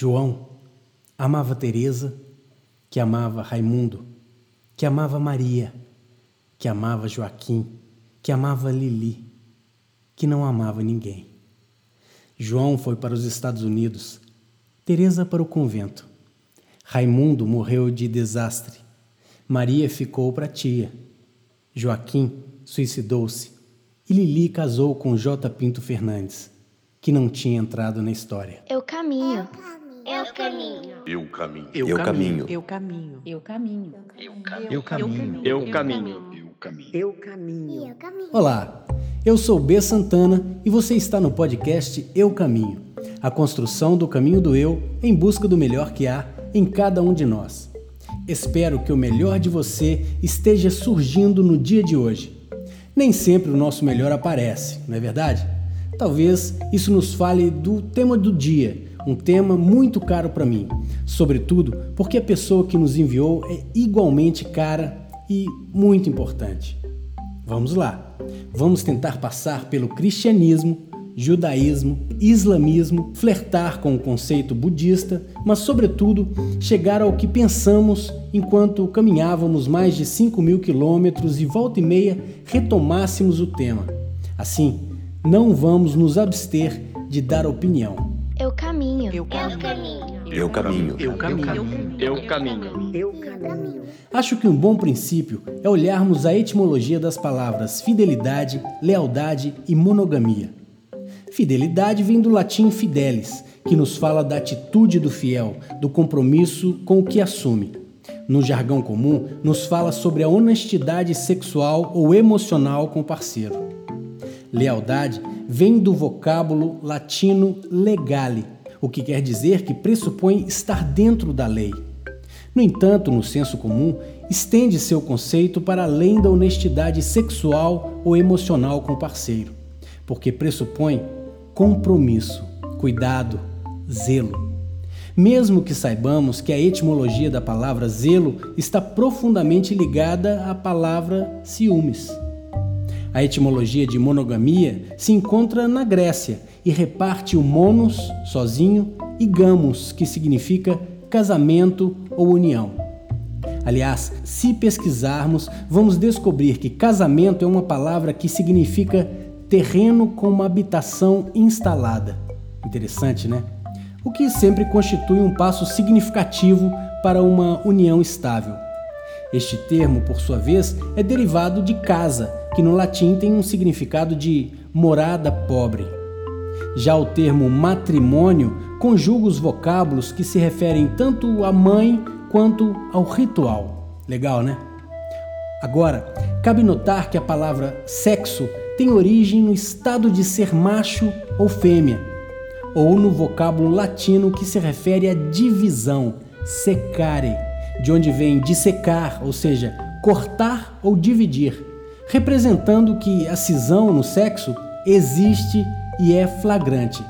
João amava Teresa, que amava Raimundo, que amava Maria, que amava Joaquim, que amava Lili, que não amava ninguém. João foi para os Estados Unidos, Teresa para o convento. Raimundo morreu de desastre. Maria ficou para tia. Joaquim suicidou-se e Lili casou com J. Pinto Fernandes, que não tinha entrado na história. Eu caminho. Eu caminho. Eu caminho. Eu caminho. Eu caminho. Eu caminho. Eu caminho. Eu caminho. Eu caminho. Eu caminho. Eu caminho. Olá, eu sou B. Santana e você está no podcast Eu Caminho a construção do caminho do eu em busca do melhor que há em cada um de nós. Espero que o melhor de você esteja surgindo no dia de hoje. Nem sempre o nosso melhor aparece, não é verdade? Talvez isso nos fale do tema do dia, um tema muito caro para mim, sobretudo porque a pessoa que nos enviou é igualmente cara e muito importante. Vamos lá, vamos tentar passar pelo cristianismo, judaísmo, islamismo, flertar com o conceito budista, mas, sobretudo, chegar ao que pensamos enquanto caminhávamos mais de 5 mil quilômetros e volta e meia retomássemos o tema. Assim, não vamos nos abster de dar opinião. Eu caminho. Eu caminho. Eu caminho. Eu caminho. Eu caminho. Eu caminho. Acho que um bom princípio é olharmos a etimologia das palavras fidelidade, lealdade e monogamia. Fidelidade vem do latim fidelis, que nos fala da atitude do fiel, do compromisso com o que assume. No jargão comum, nos fala sobre a honestidade sexual ou emocional com o parceiro. Lealdade vem do vocábulo latino legale, o que quer dizer que pressupõe estar dentro da lei. No entanto, no senso comum, estende seu conceito para além da honestidade sexual ou emocional com o parceiro, porque pressupõe compromisso, cuidado, zelo. Mesmo que saibamos que a etimologia da palavra zelo está profundamente ligada à palavra ciúmes. A etimologia de monogamia se encontra na Grécia e reparte o monos, sozinho, e gamos, que significa casamento ou união. Aliás, se pesquisarmos, vamos descobrir que casamento é uma palavra que significa terreno com uma habitação instalada. Interessante, né? O que sempre constitui um passo significativo para uma união estável. Este termo, por sua vez, é derivado de casa, que no latim tem um significado de morada pobre. Já o termo matrimônio conjuga os vocábulos que se referem tanto à mãe quanto ao ritual. Legal, né? Agora, cabe notar que a palavra sexo tem origem no estado de ser macho ou fêmea, ou no vocábulo latino que se refere à divisão, secare, de onde vem dissecar, ou seja, cortar ou dividir, representando que a cisão no sexo existe e é flagrante,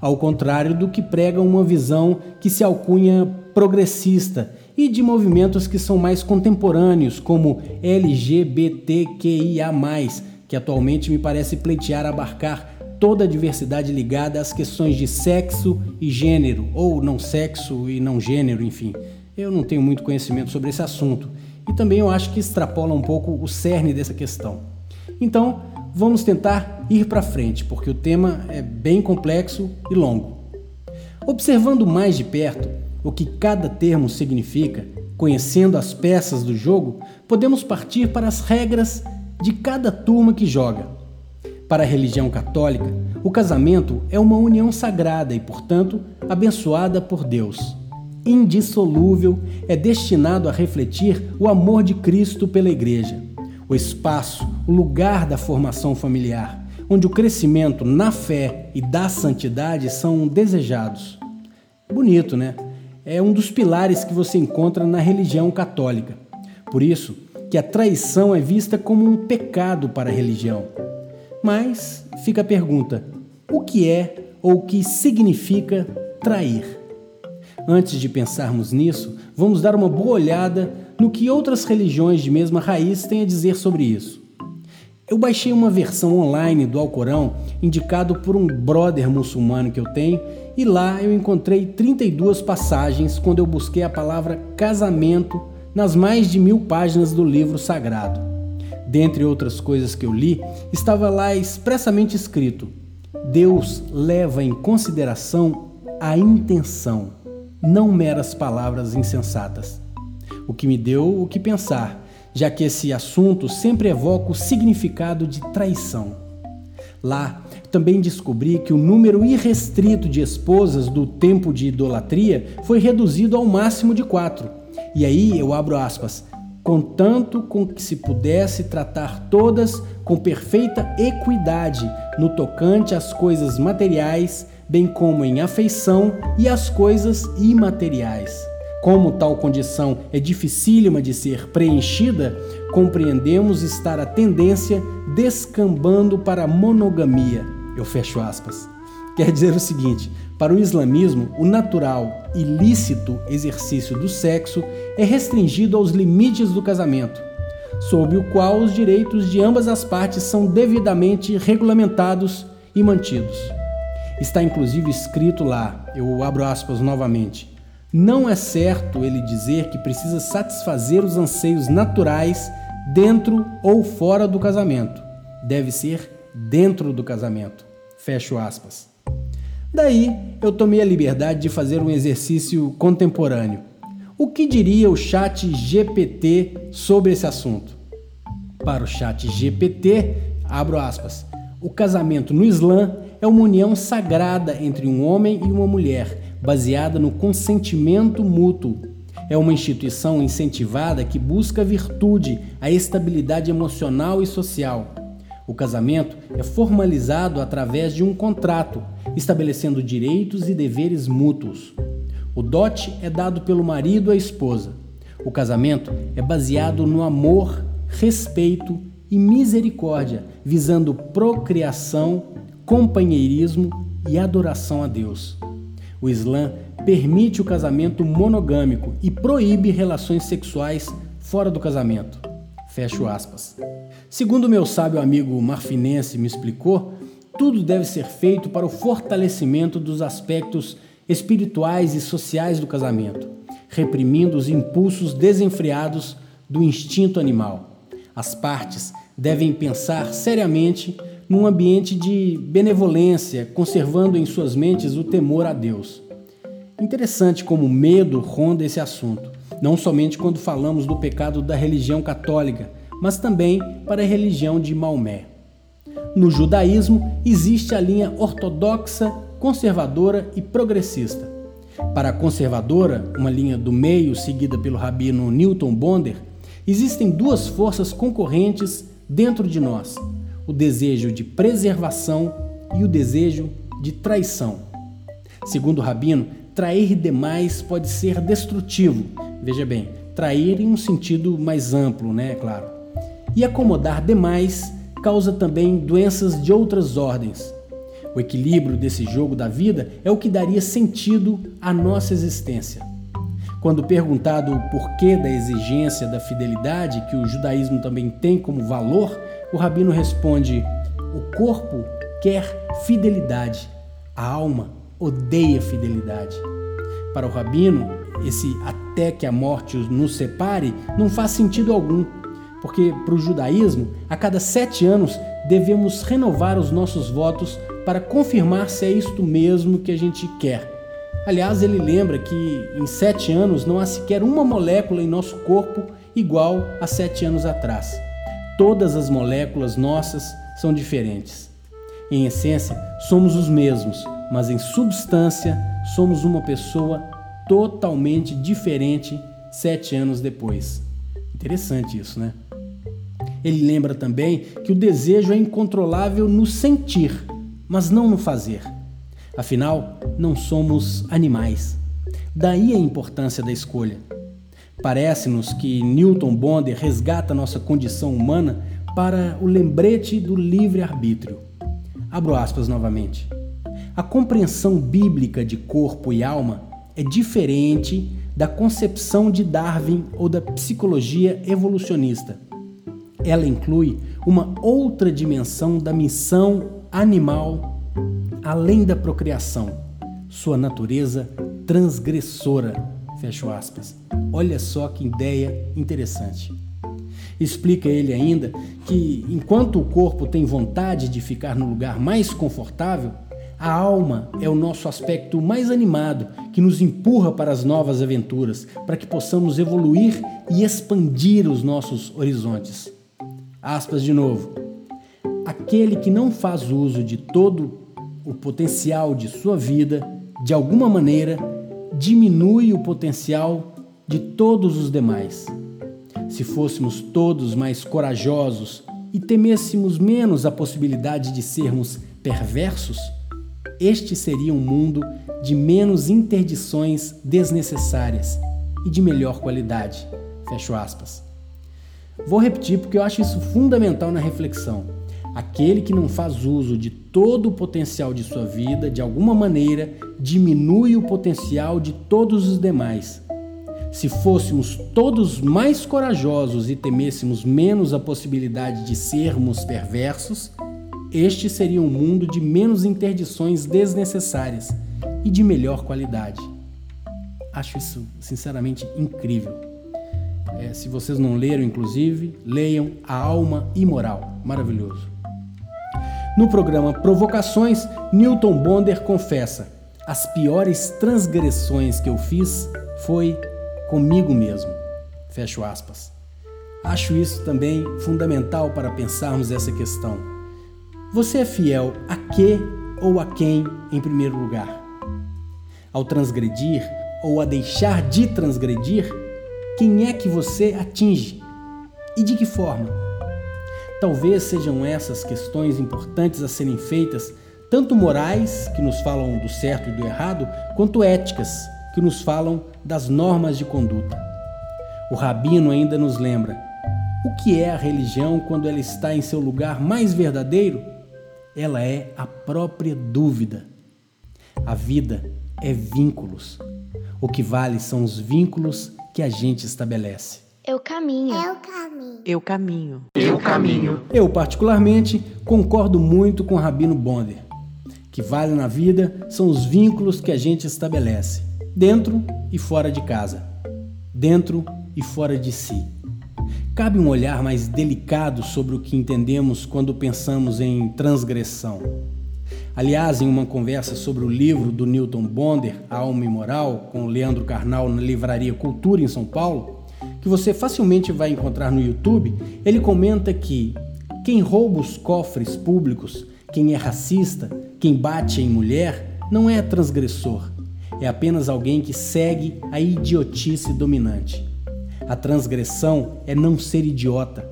ao contrário do que prega uma visão que se alcunha progressista e de movimentos que são mais contemporâneos, como LGBTQIA, que atualmente me parece pleitear abarcar toda a diversidade ligada às questões de sexo e gênero, ou não sexo e não gênero, enfim. Eu não tenho muito conhecimento sobre esse assunto e também eu acho que extrapola um pouco o cerne dessa questão. Então, vamos tentar ir para frente, porque o tema é bem complexo e longo. Observando mais de perto o que cada termo significa, conhecendo as peças do jogo, podemos partir para as regras de cada turma que joga. Para a religião católica, o casamento é uma união sagrada e, portanto, abençoada por Deus. Indissolúvel, é destinado a refletir o amor de Cristo pela Igreja. O espaço, o lugar da formação familiar, onde o crescimento na fé e da santidade são desejados. Bonito, né? É um dos pilares que você encontra na religião católica. Por isso, que a traição é vista como um pecado para a religião. Mas fica a pergunta: o que é ou o que significa trair? Antes de pensarmos nisso, vamos dar uma boa olhada no que outras religiões de mesma raiz têm a dizer sobre isso. Eu baixei uma versão online do Alcorão indicado por um brother muçulmano que eu tenho e lá eu encontrei 32 passagens quando eu busquei a palavra casamento nas mais de mil páginas do livro sagrado. Dentre outras coisas que eu li, estava lá expressamente escrito: Deus leva em consideração a intenção, não meras palavras insensatas. O que me deu o que pensar já que esse assunto sempre evoca o significado de traição. Lá, também descobri que o número irrestrito de esposas do tempo de idolatria foi reduzido ao máximo de quatro. E aí eu abro aspas, contanto com que se pudesse tratar todas com perfeita equidade no tocante às coisas materiais, bem como em afeição e às coisas imateriais. Como tal condição é dificílima de ser preenchida, compreendemos estar a tendência descambando para a monogamia. Eu fecho aspas. Quer dizer o seguinte: para o islamismo, o natural e lícito exercício do sexo é restringido aos limites do casamento, sob o qual os direitos de ambas as partes são devidamente regulamentados e mantidos. Está inclusive escrito lá, eu abro aspas novamente não é certo ele dizer que precisa satisfazer os anseios naturais dentro ou fora do casamento. Deve ser dentro do casamento. Fecho aspas. Daí eu tomei a liberdade de fazer um exercício contemporâneo. O que diria o chat GPT sobre esse assunto? Para o chat GPT, abro aspas, o casamento no Islã é uma união sagrada entre um homem e uma mulher baseada no consentimento mútuo. É uma instituição incentivada que busca a virtude, a estabilidade emocional e social. O casamento é formalizado através de um contrato, estabelecendo direitos e deveres mútuos. O dote é dado pelo marido à esposa. O casamento é baseado no amor, respeito e misericórdia, visando procriação, companheirismo e adoração a Deus. O Islã permite o casamento monogâmico e proíbe relações sexuais fora do casamento. Fecho aspas. Segundo meu sábio amigo marfinense me explicou, tudo deve ser feito para o fortalecimento dos aspectos espirituais e sociais do casamento, reprimindo os impulsos desenfreados do instinto animal. As partes devem pensar seriamente num ambiente de benevolência, conservando em suas mentes o temor a Deus. Interessante como o medo ronda esse assunto, não somente quando falamos do pecado da religião católica, mas também para a religião de Maomé. No judaísmo existe a linha ortodoxa, conservadora e progressista. Para a conservadora, uma linha do meio seguida pelo rabino Newton Bonder, existem duas forças concorrentes dentro de nós: o desejo de preservação e o desejo de traição. Segundo o Rabino, trair demais pode ser destrutivo. Veja bem, trair em um sentido mais amplo, né, é claro. E acomodar demais causa também doenças de outras ordens. O equilíbrio desse jogo da vida é o que daria sentido à nossa existência. Quando perguntado o porquê da exigência da fidelidade que o judaísmo também tem como valor, o rabino responde: o corpo quer fidelidade, a alma odeia fidelidade. Para o rabino, esse até que a morte nos separe não faz sentido algum, porque para o judaísmo, a cada sete anos devemos renovar os nossos votos para confirmar se é isto mesmo que a gente quer Aliás, ele lembra que em sete anos não há sequer uma molécula em nosso corpo igual a sete anos atrás. Todas as moléculas nossas são diferentes. Em essência, somos os mesmos, mas em substância, somos uma pessoa totalmente diferente sete anos depois. Interessante isso, né? Ele lembra também que o desejo é incontrolável no sentir, mas não no fazer. Afinal, não somos animais. Daí a importância da escolha. Parece-nos que Newton Bonder resgata nossa condição humana para o lembrete do livre-arbítrio. Abro aspas novamente. A compreensão bíblica de corpo e alma é diferente da concepção de Darwin ou da psicologia evolucionista. Ela inclui uma outra dimensão da missão animal além da procriação, sua natureza transgressora. Fecho aspas. Olha só que ideia interessante. Explica ele ainda que enquanto o corpo tem vontade de ficar no lugar mais confortável, a alma é o nosso aspecto mais animado que nos empurra para as novas aventuras, para que possamos evoluir e expandir os nossos horizontes. Aspas de novo. Aquele que não faz uso de todo o potencial de sua vida, de alguma maneira, diminui o potencial de todos os demais. Se fôssemos todos mais corajosos e temêssemos menos a possibilidade de sermos perversos, este seria um mundo de menos interdições desnecessárias e de melhor qualidade. Fecho aspas. Vou repetir porque eu acho isso fundamental na reflexão. Aquele que não faz uso de todo o potencial de sua vida, de alguma maneira, diminui o potencial de todos os demais. Se fôssemos todos mais corajosos e temêssemos menos a possibilidade de sermos perversos, este seria um mundo de menos interdições desnecessárias e de melhor qualidade. Acho isso sinceramente incrível. É, se vocês não leram, inclusive, leiam A Alma Imoral. Maravilhoso. No programa Provocações, Newton Bonder confessa: as piores transgressões que eu fiz foi comigo mesmo. Fecho aspas. Acho isso também fundamental para pensarmos essa questão. Você é fiel a que ou a quem em primeiro lugar? Ao transgredir ou a deixar de transgredir, quem é que você atinge? E de que forma? Talvez sejam essas questões importantes a serem feitas, tanto morais, que nos falam do certo e do errado, quanto éticas, que nos falam das normas de conduta. O rabino ainda nos lembra: o que é a religião quando ela está em seu lugar mais verdadeiro? Ela é a própria dúvida. A vida é vínculos. O que vale são os vínculos que a gente estabelece. Eu caminho. Eu caminho. Eu caminho. Eu caminho. Eu, particularmente, concordo muito com o Rabino Bonder. Que vale na vida são os vínculos que a gente estabelece, dentro e fora de casa, dentro e fora de si. Cabe um olhar mais delicado sobre o que entendemos quando pensamos em transgressão. Aliás, em uma conversa sobre o livro do Newton Bonder, Alma e Moral, com o Leandro Carnal na Livraria Cultura em São Paulo, que você facilmente vai encontrar no YouTube, ele comenta que quem rouba os cofres públicos, quem é racista, quem bate em mulher, não é transgressor, é apenas alguém que segue a idiotice dominante. A transgressão é não ser idiota,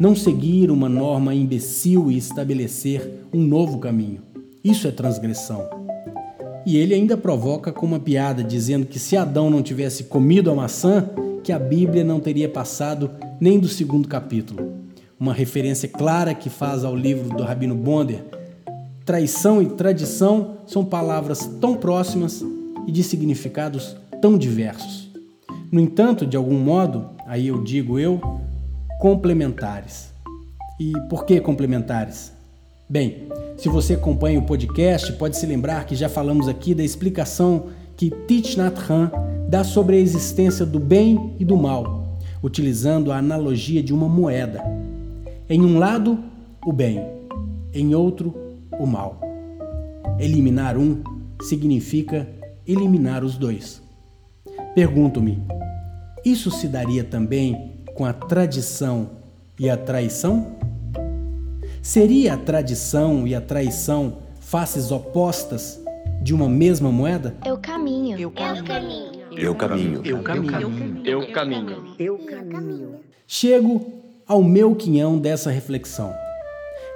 não seguir uma norma imbecil e estabelecer um novo caminho. Isso é transgressão. E ele ainda provoca com uma piada, dizendo que se Adão não tivesse comido a maçã, que a Bíblia não teria passado nem do segundo capítulo. Uma referência clara que faz ao livro do Rabino Bonder. Traição e tradição são palavras tão próximas e de significados tão diversos. No entanto, de algum modo, aí eu digo eu, complementares. E por que complementares? Bem, se você acompanha o podcast, pode se lembrar que já falamos aqui da explicação que Thich Nhat Hanh dá sobre a existência do bem e do mal, utilizando a analogia de uma moeda. Em um lado, o bem, em outro, o mal. Eliminar um significa eliminar os dois. Pergunto-me, isso se daria também com a tradição e a traição? Seria a tradição e a traição faces opostas de uma mesma moeda? Eu caminho. Eu caminho. caminho. Eu caminho. Eu caminho. Eu caminho. Eu caminho. Chego ao meu quinhão dessa reflexão.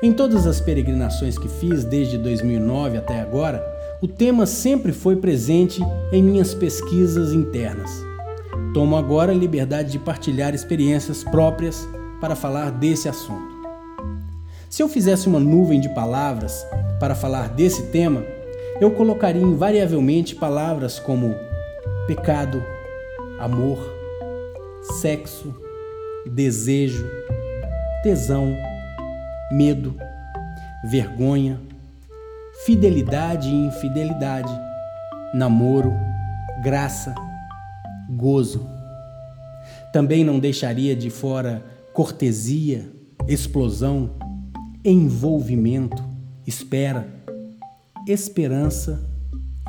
Em todas as peregrinações que fiz desde 2009 até agora, o tema sempre foi presente em minhas pesquisas internas. Tomo agora a liberdade de partilhar experiências próprias para falar desse assunto. Se eu fizesse uma nuvem de palavras para falar desse tema, eu colocaria invariavelmente palavras como pecado, amor, sexo, desejo, tesão, medo, vergonha, fidelidade e infidelidade, namoro, graça, gozo. Também não deixaria de fora cortesia, explosão, envolvimento, espera, esperança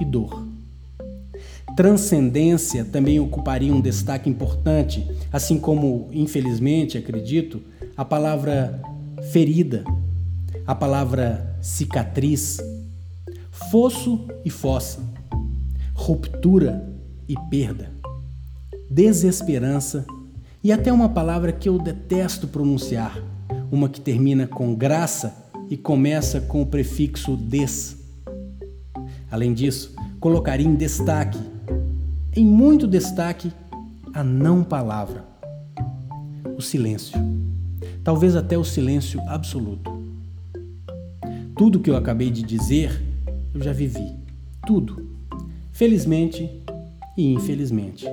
e dor. Transcendência também ocuparia um destaque importante, assim como, infelizmente, acredito, a palavra ferida, a palavra cicatriz, fosso e fossa, ruptura e perda, desesperança e até uma palavra que eu detesto pronunciar, uma que termina com graça e começa com o prefixo des. Além disso, colocaria em destaque, em muito destaque, a não palavra, o silêncio. Talvez até o silêncio absoluto. Tudo que eu acabei de dizer, eu já vivi. Tudo. Felizmente e infelizmente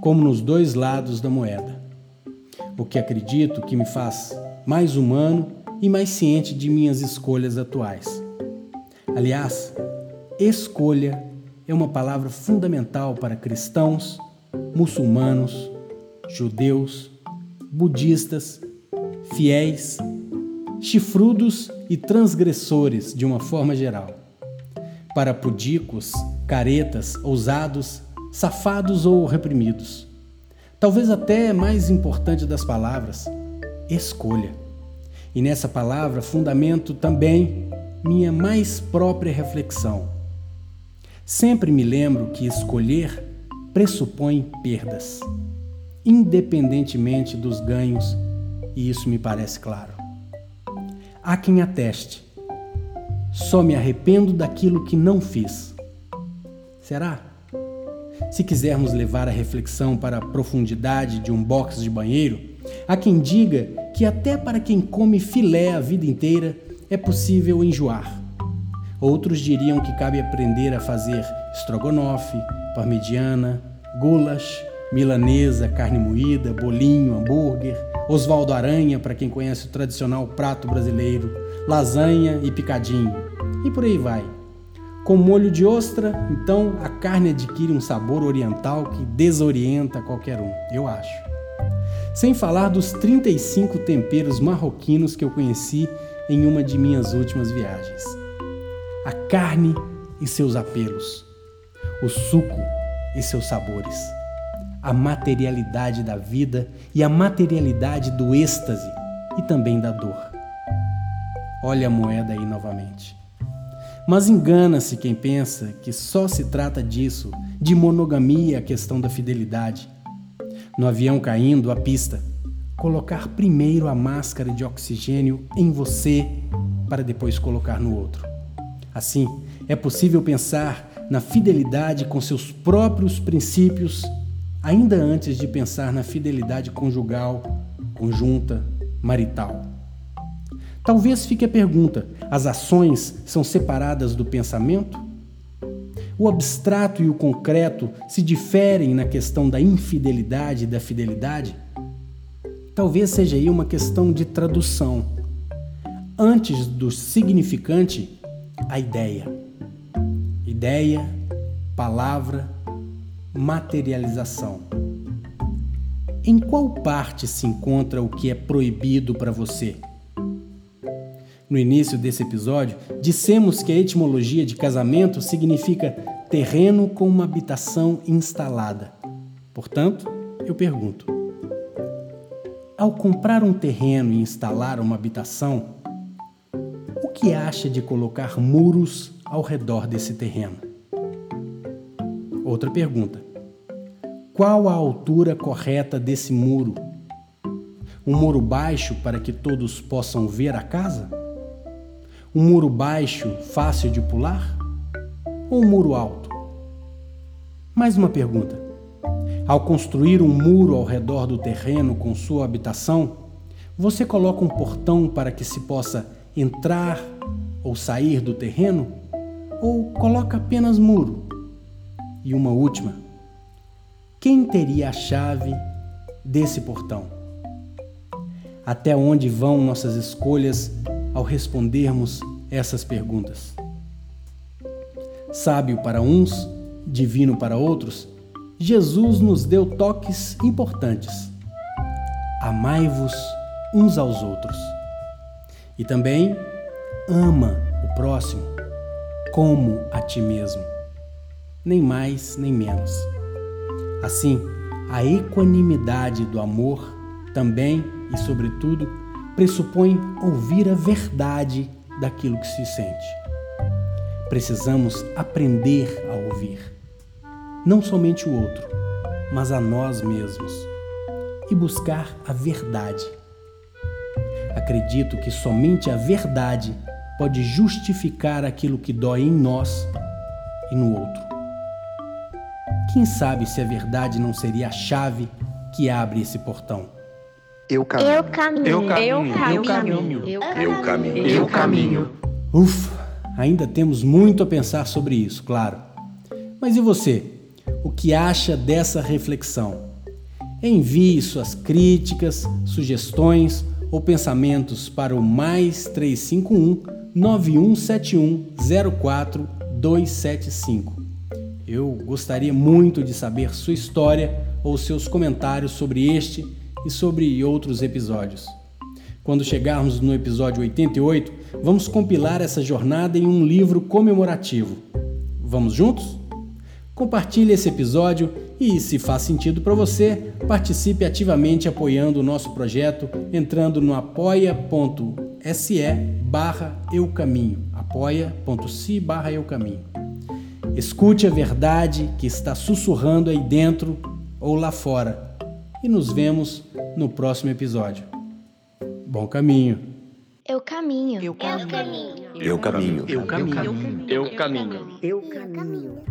como nos dois lados da moeda. O que acredito que me faz mais humano e mais ciente de minhas escolhas atuais. Aliás, escolha é uma palavra fundamental para cristãos, muçulmanos, judeus, budistas, fiéis, chifrudos e transgressores de uma forma geral. Para pudicos, caretas, ousados safados ou reprimidos. Talvez até mais importante das palavras, escolha. E nessa palavra fundamento também minha mais própria reflexão. Sempre me lembro que escolher pressupõe perdas, independentemente dos ganhos, e isso me parece claro. Há quem ateste. Só me arrependo daquilo que não fiz. Será? Se quisermos levar a reflexão para a profundidade de um box de banheiro, há quem diga que até para quem come filé a vida inteira é possível enjoar. Outros diriam que cabe aprender a fazer estrogonofe, parmegiana, goulash, milanesa, carne moída, bolinho, hambúrguer, Osvaldo Aranha, para quem conhece o tradicional prato brasileiro, lasanha e picadinho. E por aí vai. Com molho de ostra, então a carne adquire um sabor oriental que desorienta qualquer um, eu acho. Sem falar dos 35 temperos marroquinos que eu conheci em uma de minhas últimas viagens. A carne e seus apelos, o suco e seus sabores, a materialidade da vida e a materialidade do êxtase e também da dor. Olha a moeda aí novamente. Mas engana-se quem pensa que só se trata disso, de monogamia a questão da fidelidade. No avião caindo, a pista. Colocar primeiro a máscara de oxigênio em você para depois colocar no outro. Assim, é possível pensar na fidelidade com seus próprios princípios, ainda antes de pensar na fidelidade conjugal, conjunta, marital. Talvez fique a pergunta: as ações são separadas do pensamento? O abstrato e o concreto se diferem na questão da infidelidade e da fidelidade? Talvez seja aí uma questão de tradução. Antes do significante, a ideia. Ideia, palavra, materialização. Em qual parte se encontra o que é proibido para você? No início desse episódio, dissemos que a etimologia de casamento significa terreno com uma habitação instalada. Portanto, eu pergunto: ao comprar um terreno e instalar uma habitação, que acha de colocar muros ao redor desse terreno? Outra pergunta: qual a altura correta desse muro? Um muro baixo para que todos possam ver a casa? Um muro baixo, fácil de pular? Ou um muro alto? Mais uma pergunta. Ao construir um muro ao redor do terreno com sua habitação, você coloca um portão para que se possa entrar ou sair do terreno? Ou coloca apenas muro? E uma última: quem teria a chave desse portão? Até onde vão nossas escolhas ao respondermos essas perguntas? Sábio para uns, divino para outros, Jesus nos deu toques importantes. Amai-vos uns aos outros. E também ama o próximo como a ti mesmo, nem mais nem menos. Assim, a equanimidade do amor também e, sobretudo, pressupõe ouvir a verdade daquilo que se sente. Precisamos aprender a ouvir, não somente o outro, mas a nós mesmos, e buscar a verdade. Acredito que somente a verdade pode justificar aquilo que dói em nós e no outro. Quem sabe se a verdade não seria a chave que abre esse portão? Eu caminho. Eu caminho. Eu Eu caminho. Eu caminho. Eu caminho. Ufa, ainda temos muito a pensar sobre isso, claro. Mas e você? O que acha dessa reflexão? Envie suas críticas, sugestões ou pensamentos para o mais 351 9171 04275. Eu gostaria muito de saber sua história ou seus comentários sobre este e sobre outros episódios. Quando chegarmos no episódio 88, vamos compilar essa jornada em um livro comemorativo. Vamos juntos? Compartilhe esse episódio e, se faz sentido para você, participe ativamente apoiando o nosso projeto entrando no apoia.se barra eucaminho apoia.se barra eucaminho Escute a verdade que está sussurrando aí dentro ou lá fora e nos vemos no próximo episódio. Bom caminho! Eu caminho. Eu caminho. caminho. Eu caminho. Eu caminho. Eu caminho. Eu caminho.